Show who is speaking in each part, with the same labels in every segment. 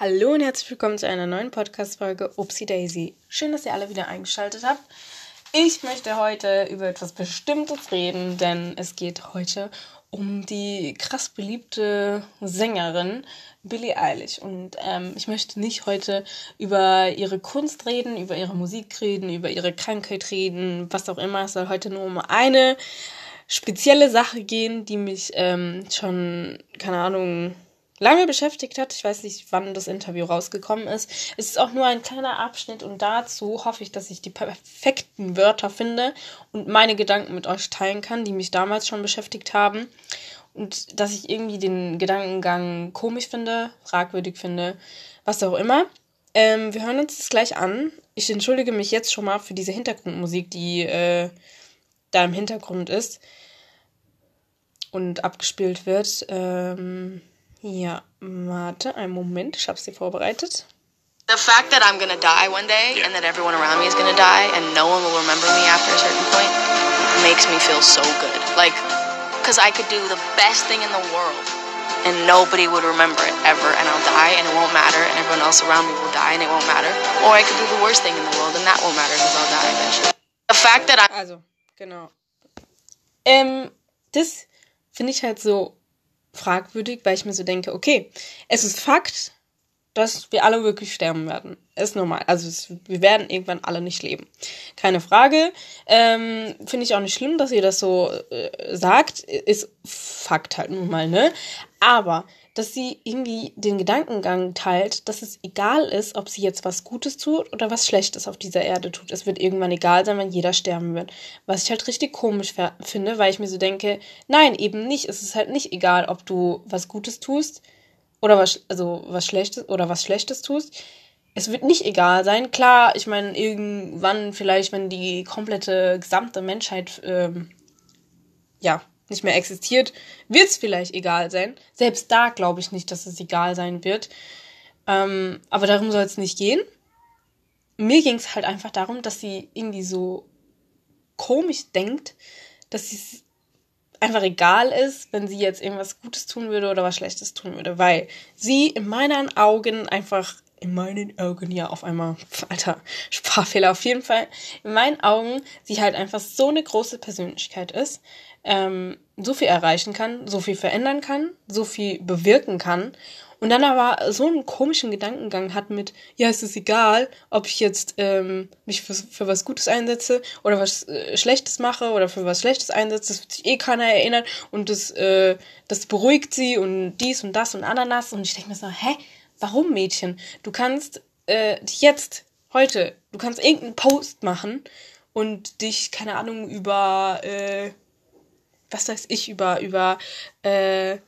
Speaker 1: Hallo und herzlich willkommen zu einer neuen Podcast-Folge Upsi Daisy. Schön, dass ihr alle wieder eingeschaltet habt. Ich möchte heute über etwas Bestimmtes reden, denn es geht heute um die krass beliebte Sängerin Billie Eilish. Und ähm, ich möchte nicht heute über ihre Kunst reden, über ihre Musik reden, über ihre Krankheit reden, was auch immer. Es soll heute nur um eine spezielle Sache gehen, die mich ähm, schon, keine Ahnung, lange beschäftigt hat. Ich weiß nicht, wann das Interview rausgekommen ist. Es ist auch nur ein kleiner Abschnitt und dazu hoffe ich, dass ich die perfekten Wörter finde und meine Gedanken mit euch teilen kann, die mich damals schon beschäftigt haben. Und dass ich irgendwie den Gedankengang komisch finde, fragwürdig finde, was auch immer. Ähm, wir hören uns das gleich an. Ich entschuldige mich jetzt schon mal für diese Hintergrundmusik, die äh, da im Hintergrund ist und abgespielt wird. Ähm, ja, warte, einen Moment, ich habe sie vorbereitet.
Speaker 2: The fact that I'm gonna die one day and that everyone around me is gonna die and no one will remember me after a certain point makes me feel so good. Like, because I could do the best thing in the world and nobody would remember it ever and I'll die and it won't matter and everyone else around me will die and it won't matter. Or I could do the worst thing in the world and that won't matter because I'll die eventually. The fact that I.
Speaker 1: Also, genau. Ähm, das finde ich halt so fragwürdig, weil ich mir so denke, okay, es ist Fakt, dass wir alle wirklich sterben werden. Ist normal. Also es, wir werden irgendwann alle nicht leben. Keine Frage. Ähm, Finde ich auch nicht schlimm, dass ihr das so äh, sagt. Ist Fakt halt nun mal, ne? Aber dass sie irgendwie den Gedankengang teilt, dass es egal ist, ob sie jetzt was Gutes tut oder was Schlechtes auf dieser Erde tut. Es wird irgendwann egal sein, wenn jeder sterben wird. Was ich halt richtig komisch finde, weil ich mir so denke, nein, eben nicht. Es ist halt nicht egal, ob du was Gutes tust oder was, also was Schlechtes oder was Schlechtes tust. Es wird nicht egal sein. Klar, ich meine, irgendwann vielleicht, wenn die komplette gesamte Menschheit, ähm, ja, nicht mehr existiert, wird es vielleicht egal sein. Selbst da glaube ich nicht, dass es egal sein wird. Ähm, aber darum soll es nicht gehen. Mir ging es halt einfach darum, dass sie irgendwie so komisch denkt, dass es einfach egal ist, wenn sie jetzt irgendwas Gutes tun würde oder was Schlechtes tun würde, weil sie in meinen Augen einfach in meinen Augen ja auf einmal, alter Sprachfehler auf jeden Fall, in meinen Augen sie halt einfach so eine große Persönlichkeit ist, ähm, so viel erreichen kann, so viel verändern kann, so viel bewirken kann und dann aber so einen komischen Gedankengang hat mit, ja, es ist egal, ob ich jetzt ähm, mich für, für was Gutes einsetze oder was äh, Schlechtes mache oder für was Schlechtes einsetze, das wird sich eh keiner erinnern und das, äh, das beruhigt sie und dies und das und Ananas und ich denke mir so, hä, warum Mädchen? Du kannst äh, jetzt, heute, du kannst irgendeinen Post machen und dich, keine Ahnung, über äh, was weiß ich, über, über, äh,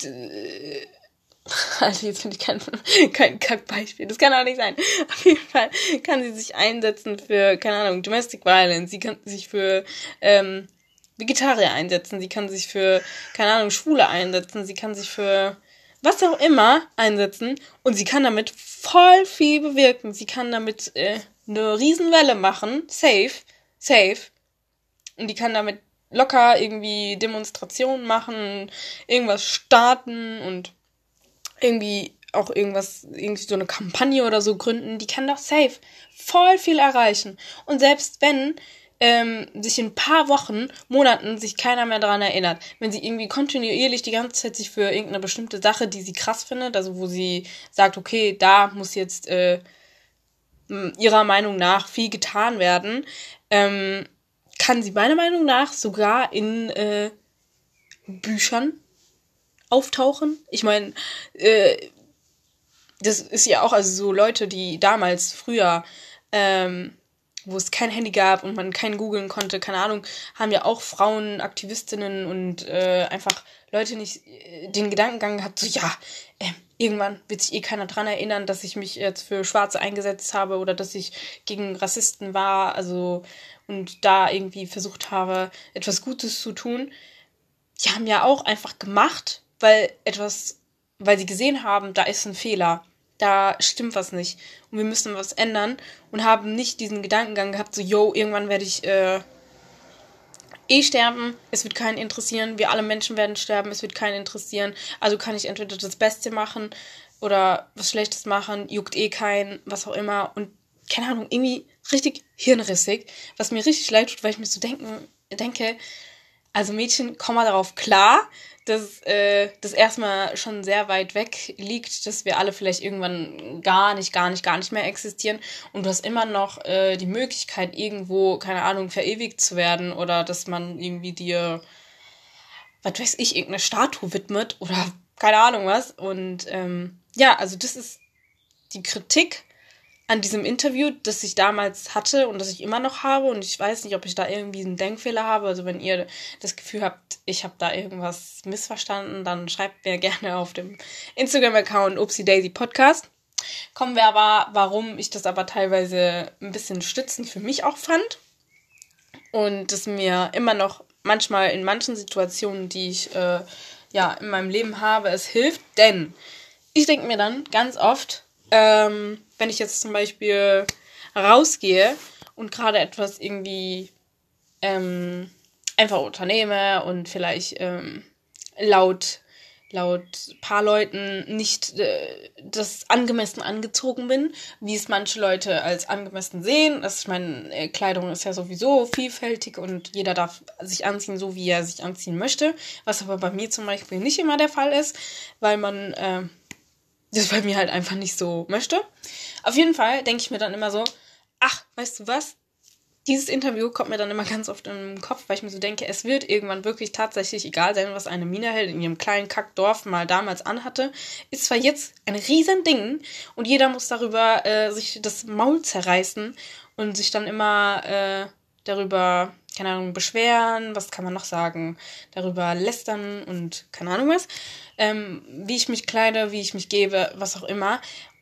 Speaker 1: also jetzt finde ich kein, kein Kackbeispiel. Das kann auch nicht sein. Auf jeden Fall kann sie sich einsetzen für, keine Ahnung, Domestic Violence. Sie kann sich für ähm, Vegetarier einsetzen. Sie kann sich für, keine Ahnung, Schwule einsetzen. Sie kann sich für was auch immer einsetzen. Und sie kann damit voll viel bewirken. Sie kann damit äh, eine Riesenwelle machen. Safe. Safe. Und die kann damit locker irgendwie Demonstrationen machen, irgendwas starten und irgendwie auch irgendwas, irgendwie so eine Kampagne oder so gründen, die kann doch safe voll viel erreichen. Und selbst wenn ähm, sich in ein paar Wochen, Monaten sich keiner mehr daran erinnert, wenn sie irgendwie kontinuierlich die ganze Zeit sich für irgendeine bestimmte Sache, die sie krass findet, also wo sie sagt, okay, da muss jetzt äh, ihrer Meinung nach viel getan werden, ähm, kann sie meiner Meinung nach sogar in äh, Büchern auftauchen. Ich meine, äh, das ist ja auch also so Leute, die damals früher, ähm, wo es kein Handy gab und man kein googeln konnte, keine Ahnung, haben ja auch Frauen, Aktivistinnen und äh, einfach Leute nicht äh, den Gedankengang gehabt, so ja, äh, irgendwann wird sich eh keiner dran erinnern, dass ich mich jetzt für Schwarze eingesetzt habe oder dass ich gegen Rassisten war, also und da irgendwie versucht habe, etwas Gutes zu tun. Die haben ja auch einfach gemacht, weil etwas, weil sie gesehen haben, da ist ein Fehler, da stimmt was nicht und wir müssen was ändern und haben nicht diesen Gedankengang gehabt, so, yo, irgendwann werde ich äh, eh sterben, es wird keinen interessieren, wir alle Menschen werden sterben, es wird keinen interessieren, also kann ich entweder das Beste machen oder was Schlechtes machen, juckt eh keinen, was auch immer. Und keine Ahnung, irgendwie richtig hirnrissig, was mir richtig leid tut, weil ich mir so denken, denke, also Mädchen, komm mal darauf klar, dass äh, das erstmal schon sehr weit weg liegt, dass wir alle vielleicht irgendwann gar nicht, gar nicht, gar nicht mehr existieren und du hast immer noch äh, die Möglichkeit, irgendwo, keine Ahnung, verewigt zu werden oder dass man irgendwie dir, was weiß ich, irgendeine Statue widmet oder keine Ahnung was. Und ähm, ja, also das ist die Kritik an diesem Interview, das ich damals hatte und das ich immer noch habe. Und ich weiß nicht, ob ich da irgendwie einen Denkfehler habe. Also wenn ihr das Gefühl habt, ich habe da irgendwas missverstanden, dann schreibt mir gerne auf dem Instagram-Account Upsi Daisy Podcast. Kommen wir aber, warum ich das aber teilweise ein bisschen stützend für mich auch fand. Und das mir immer noch manchmal in manchen Situationen, die ich äh, ja in meinem Leben habe, es hilft. Denn ich denke mir dann ganz oft, ähm, wenn ich jetzt zum Beispiel rausgehe und gerade etwas irgendwie ähm, einfach unternehme und vielleicht ähm, laut laut paar Leuten nicht äh, das angemessen angezogen bin, wie es manche Leute als angemessen sehen. Das, ich meine, äh, Kleidung ist ja sowieso vielfältig und jeder darf sich anziehen, so wie er sich anziehen möchte, was aber bei mir zum Beispiel nicht immer der Fall ist, weil man äh, das bei mir halt einfach nicht so möchte. Auf jeden Fall denke ich mir dann immer so, ach, weißt du was? Dieses Interview kommt mir dann immer ganz oft im Kopf, weil ich mir so denke, es wird irgendwann wirklich tatsächlich egal sein, was eine Minaheld in ihrem kleinen Kackdorf mal damals anhatte. Ist zwar jetzt ein riesen Ding und jeder muss darüber äh, sich das Maul zerreißen und sich dann immer äh, darüber keine Ahnung, beschweren, was kann man noch sagen, darüber lästern und keine Ahnung was, ähm, wie ich mich kleide, wie ich mich gebe, was auch immer.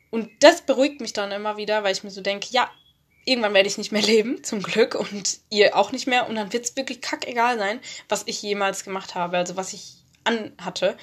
Speaker 1: Und das beruhigt mich dann immer wieder, weil ich mir so denke, ja, irgendwann werde ich nicht mehr leben, zum Glück, und ihr auch nicht mehr. Und dann wird es wirklich kackegal sein, was ich jemals gemacht habe, also was ich anhatte.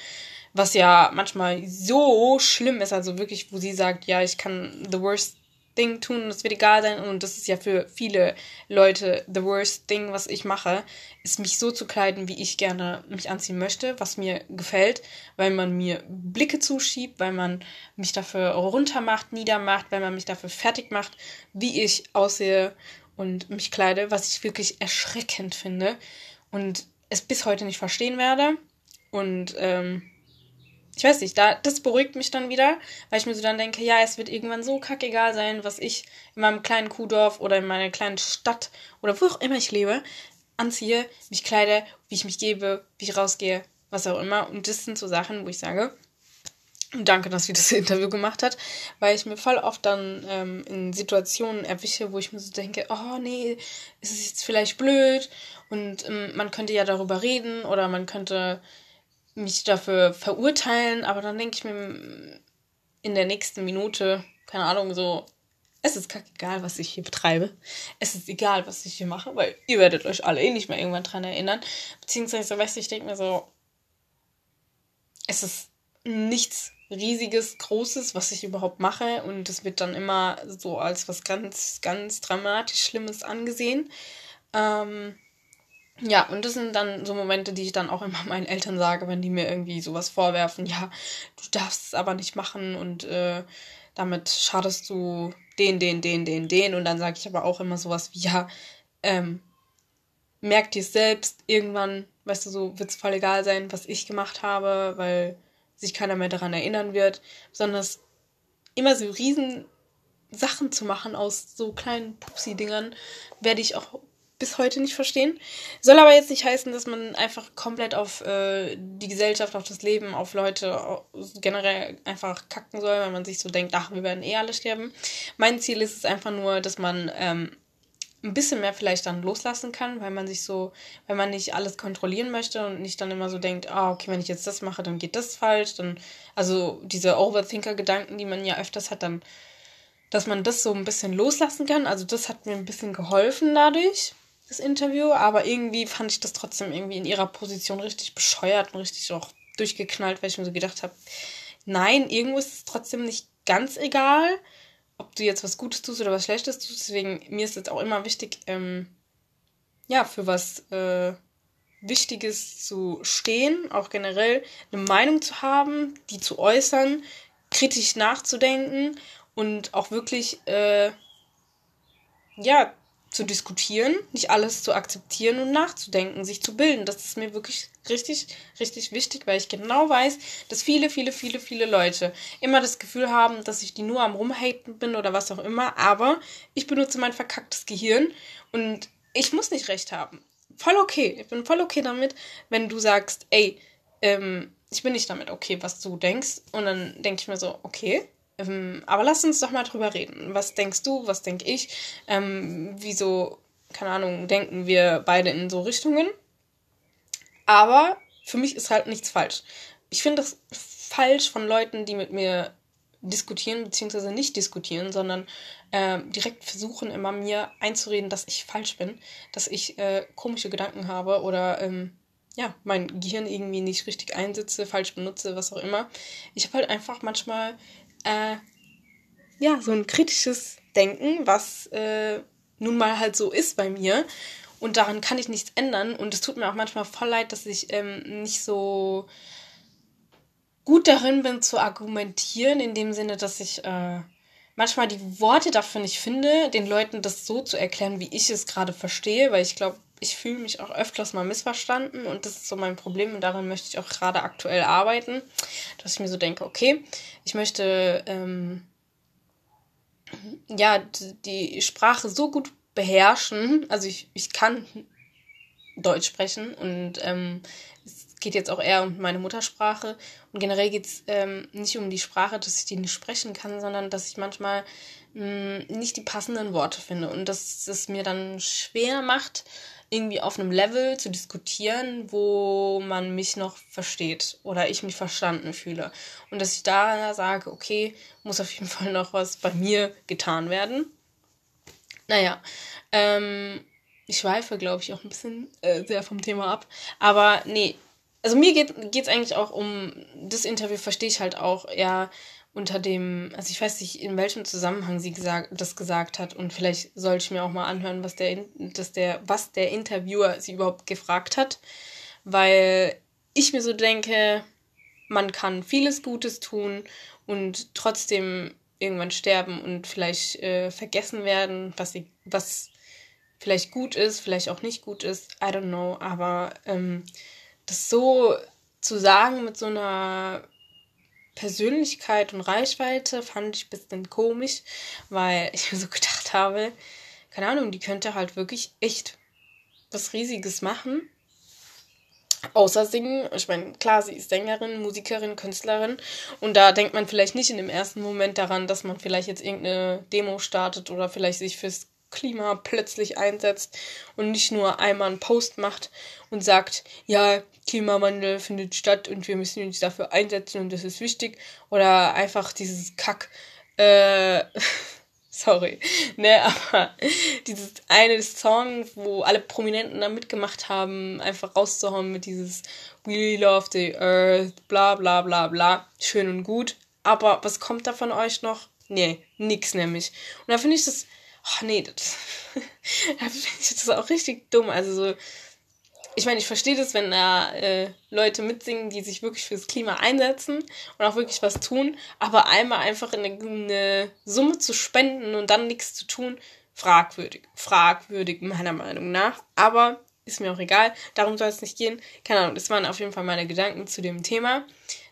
Speaker 1: Was ja manchmal so schlimm ist, also wirklich, wo sie sagt, ja, ich kann the worst Ding tun und es wird egal sein. Und das ist ja für viele Leute the worst thing, was ich mache, ist mich so zu kleiden, wie ich gerne mich anziehen möchte, was mir gefällt, weil man mir Blicke zuschiebt, weil man mich dafür runtermacht, niedermacht, weil man mich dafür fertig macht, wie ich aussehe und mich kleide, was ich wirklich erschreckend finde und es bis heute nicht verstehen werde. Und ähm, ich weiß nicht, da, das beruhigt mich dann wieder, weil ich mir so dann denke, ja, es wird irgendwann so kackegal sein, was ich in meinem kleinen Kuhdorf oder in meiner kleinen Stadt oder wo auch immer ich lebe, anziehe, mich kleide, wie ich mich gebe, wie ich rausgehe, was auch immer. Und das sind so Sachen, wo ich sage, danke, dass sie das Interview gemacht hat, weil ich mir voll oft dann ähm, in Situationen erwische, wo ich mir so denke, oh nee, ist es jetzt vielleicht blöd und ähm, man könnte ja darüber reden oder man könnte mich dafür verurteilen, aber dann denke ich mir in der nächsten Minute, keine Ahnung, so, es ist egal, was ich hier betreibe. Es ist egal, was ich hier mache, weil ihr werdet euch alle eh nicht mehr irgendwann dran erinnern. Beziehungsweise, weißt du, ich denke mir so, es ist nichts riesiges, großes, was ich überhaupt mache und es wird dann immer so als was ganz, ganz dramatisch Schlimmes angesehen. Ähm, ja, und das sind dann so Momente, die ich dann auch immer meinen Eltern sage, wenn die mir irgendwie sowas vorwerfen, ja, du darfst es aber nicht machen und äh, damit schadest du den, den, den, den, den. Und dann sage ich aber auch immer sowas wie, ja, ähm, merk dir selbst, irgendwann, weißt du, so wird es voll egal sein, was ich gemacht habe, weil sich keiner mehr daran erinnern wird. Besonders immer so riesen Sachen zu machen aus so kleinen Pupsi-Dingern, werde ich auch bis heute nicht verstehen. Soll aber jetzt nicht heißen, dass man einfach komplett auf äh, die Gesellschaft, auf das Leben, auf Leute generell einfach kacken soll, weil man sich so denkt, ach, wir werden eh alle sterben. Mein Ziel ist es einfach nur, dass man ähm, ein bisschen mehr vielleicht dann loslassen kann, weil man sich so, weil man nicht alles kontrollieren möchte und nicht dann immer so denkt, ah, okay, wenn ich jetzt das mache, dann geht das falsch, dann, also diese Overthinker-Gedanken, die man ja öfters hat, dann, dass man das so ein bisschen loslassen kann. Also das hat mir ein bisschen geholfen dadurch das Interview, aber irgendwie fand ich das trotzdem irgendwie in ihrer Position richtig bescheuert und richtig auch durchgeknallt, weil ich mir so gedacht habe, nein, irgendwo ist es trotzdem nicht ganz egal, ob du jetzt was Gutes tust oder was Schlechtes tust. Deswegen, mir ist es auch immer wichtig, ähm, ja, für was äh, Wichtiges zu stehen, auch generell eine Meinung zu haben, die zu äußern, kritisch nachzudenken und auch wirklich, äh, ja, zu diskutieren, nicht alles zu akzeptieren und nachzudenken, sich zu bilden. Das ist mir wirklich richtig, richtig wichtig, weil ich genau weiß, dass viele, viele, viele, viele Leute immer das Gefühl haben, dass ich die nur am Rumhaten bin oder was auch immer, aber ich benutze mein verkacktes Gehirn und ich muss nicht recht haben. Voll okay. Ich bin voll okay damit, wenn du sagst, ey, ähm, ich bin nicht damit okay, was du denkst. Und dann denke ich mir so, okay, ähm, aber lass uns doch mal drüber reden. Was denkst du, was denke ich? Ähm, wieso, keine Ahnung, denken wir beide in so Richtungen? Aber für mich ist halt nichts falsch. Ich finde es falsch von Leuten, die mit mir diskutieren, beziehungsweise nicht diskutieren, sondern äh, direkt versuchen, immer mir einzureden, dass ich falsch bin, dass ich äh, komische Gedanken habe oder ähm, ja, mein Gehirn irgendwie nicht richtig einsetze, falsch benutze, was auch immer. Ich habe halt einfach manchmal äh, ja, so ein kritisches Denken, was äh, nun mal halt so ist bei mir. Und daran kann ich nichts ändern. Und es tut mir auch manchmal voll leid, dass ich ähm, nicht so gut darin bin zu argumentieren, in dem Sinne, dass ich äh, manchmal die Worte dafür nicht finde, den Leuten das so zu erklären, wie ich es gerade verstehe, weil ich glaube, ich fühle mich auch öfters mal missverstanden und das ist so mein Problem und daran möchte ich auch gerade aktuell arbeiten, dass ich mir so denke, okay, ich möchte ähm, ja die Sprache so gut beherrschen, also ich, ich kann Deutsch sprechen und ähm, es geht jetzt auch eher um meine Muttersprache und generell geht es ähm, nicht um die Sprache, dass ich die nicht sprechen kann, sondern dass ich manchmal mm, nicht die passenden Worte finde und dass es mir dann schwer macht, irgendwie auf einem Level zu diskutieren, wo man mich noch versteht oder ich mich verstanden fühle. Und dass ich da sage, okay, muss auf jeden Fall noch was bei mir getan werden. Naja, ähm, ich schweife, glaube ich, auch ein bisschen äh, sehr vom Thema ab. Aber nee, also mir geht es eigentlich auch um das Interview, verstehe ich halt auch, ja, unter dem, also ich weiß nicht, in welchem Zusammenhang sie gesagt, das gesagt hat. Und vielleicht sollte ich mir auch mal anhören, was der, dass der, was der Interviewer sie überhaupt gefragt hat, weil ich mir so denke, man kann vieles Gutes tun und trotzdem irgendwann sterben und vielleicht äh, vergessen werden, was, was vielleicht gut ist, vielleicht auch nicht gut ist, I don't know, aber ähm, das so zu sagen mit so einer Persönlichkeit und Reichweite fand ich ein bisschen komisch, weil ich mir so gedacht habe, keine Ahnung, die könnte halt wirklich echt was Riesiges machen. Außer singen. Ich meine, klar, sie ist Sängerin, Musikerin, Künstlerin. Und da denkt man vielleicht nicht in dem ersten Moment daran, dass man vielleicht jetzt irgendeine Demo startet oder vielleicht sich fürs Klima plötzlich einsetzt und nicht nur einmal einen Post macht und sagt, ja, Klimawandel findet statt und wir müssen uns dafür einsetzen und das ist wichtig. Oder einfach dieses Kack, äh, sorry, ne, aber dieses eine Song, wo alle Prominenten da mitgemacht haben, einfach rauszuhauen mit dieses We love the earth, bla bla bla bla, schön und gut. Aber was kommt da von euch noch? Nee, nix nämlich. Und da finde ich das Ach nee, das, das auch richtig dumm. Also so, ich meine, ich verstehe das, wenn da äh, Leute mitsingen, die sich wirklich fürs Klima einsetzen und auch wirklich was tun, aber einmal einfach in eine, eine Summe zu spenden und dann nichts zu tun, fragwürdig. Fragwürdig, meiner Meinung nach. Aber ist mir auch egal. Darum soll es nicht gehen. Keine Ahnung, das waren auf jeden Fall meine Gedanken zu dem Thema,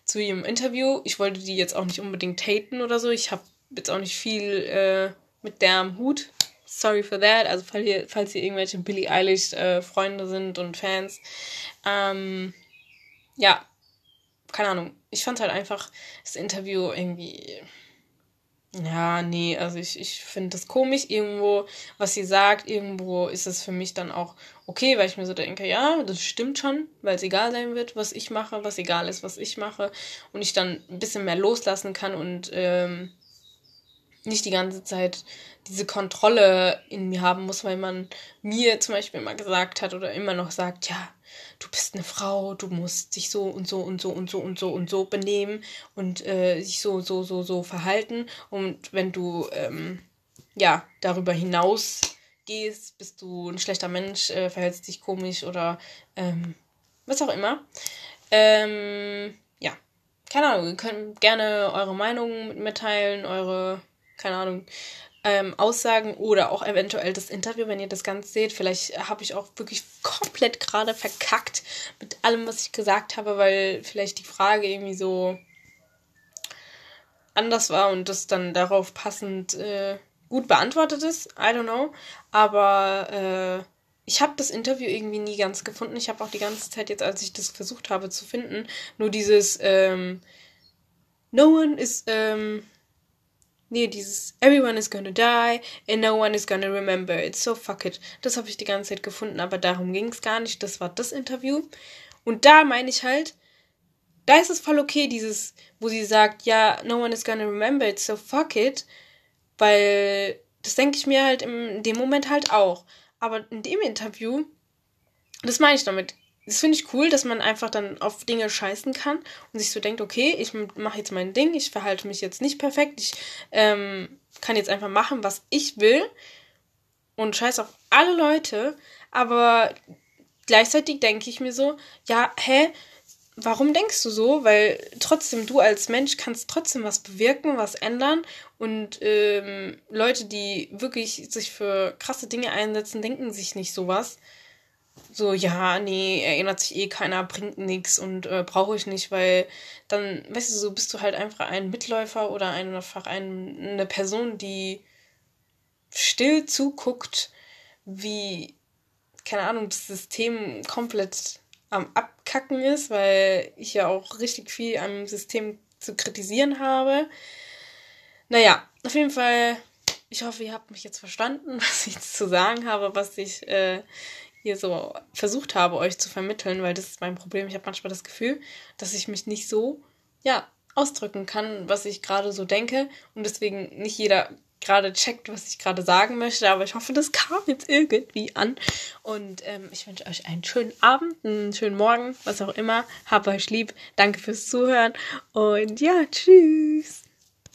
Speaker 1: zu ihrem Interview. Ich wollte die jetzt auch nicht unbedingt haten oder so. Ich habe jetzt auch nicht viel äh, mit der am Hut. Sorry for that. Also falls ihr, falls ihr irgendwelche Billie Eilish äh, Freunde sind und Fans. Ähm, ja, keine Ahnung. Ich fand halt einfach das Interview irgendwie. Ja, nee, also ich, ich finde das komisch irgendwo, was sie sagt. Irgendwo ist es für mich dann auch okay, weil ich mir so denke, ja, das stimmt schon, weil es egal sein wird, was ich mache, was egal ist, was ich mache. Und ich dann ein bisschen mehr loslassen kann und ähm, nicht die ganze Zeit diese Kontrolle in mir haben muss, weil man mir zum Beispiel immer gesagt hat oder immer noch sagt, ja, du bist eine Frau, du musst dich so und so und so und so und so und so benehmen und äh, sich so, so, so, so verhalten. Und wenn du ähm, ja darüber hinaus gehst, bist du ein schlechter Mensch, äh, verhältst dich komisch oder ähm, was auch immer. Ähm, keine Ahnung, ihr könnt gerne eure Meinung mitteilen, eure, keine Ahnung, ähm, Aussagen oder auch eventuell das Interview, wenn ihr das Ganze seht. Vielleicht habe ich auch wirklich komplett gerade verkackt mit allem, was ich gesagt habe, weil vielleicht die Frage irgendwie so anders war und das dann darauf passend äh, gut beantwortet ist. I don't know. Aber äh, ich habe das Interview irgendwie nie ganz gefunden. Ich habe auch die ganze Zeit jetzt, als ich das versucht habe zu finden, nur dieses ähm, No one is ähm, nee, dieses Everyone is gonna die and no one is gonna remember it. So fuck it. Das habe ich die ganze Zeit gefunden, aber darum ging es gar nicht. Das war das Interview. Und da meine ich halt, da ist es voll okay, dieses, wo sie sagt, ja, no one is gonna remember it, so fuck it. Weil das denke ich mir halt in dem Moment halt auch. Aber in dem Interview, das meine ich damit. Das finde ich cool, dass man einfach dann auf Dinge scheißen kann und sich so denkt, okay, ich mache jetzt mein Ding, ich verhalte mich jetzt nicht perfekt, ich ähm, kann jetzt einfach machen, was ich will und scheiß auf alle Leute. Aber gleichzeitig denke ich mir so, ja, hä, warum denkst du so? Weil trotzdem du als Mensch kannst trotzdem was bewirken, was ändern. Und ähm, Leute, die wirklich sich für krasse Dinge einsetzen, denken sich nicht sowas. So, ja, nee, erinnert sich eh keiner, bringt nichts und äh, brauche ich nicht, weil dann, weißt du, so bist du halt einfach ein Mitläufer oder einfach ein, eine Person, die still zuguckt, wie, keine Ahnung, das System komplett am Abkacken ist, weil ich ja auch richtig viel am System zu kritisieren habe. Naja, auf jeden Fall, ich hoffe, ihr habt mich jetzt verstanden, was ich zu sagen habe, was ich äh, hier so versucht habe, euch zu vermitteln, weil das ist mein Problem. Ich habe manchmal das Gefühl, dass ich mich nicht so, ja, ausdrücken kann, was ich gerade so denke und deswegen nicht jeder gerade checkt, was ich gerade sagen möchte, aber ich hoffe, das kam jetzt irgendwie an. Und ähm, ich wünsche euch einen schönen Abend, einen schönen Morgen, was auch immer. Habt euch lieb. Danke fürs Zuhören und ja, tschüss.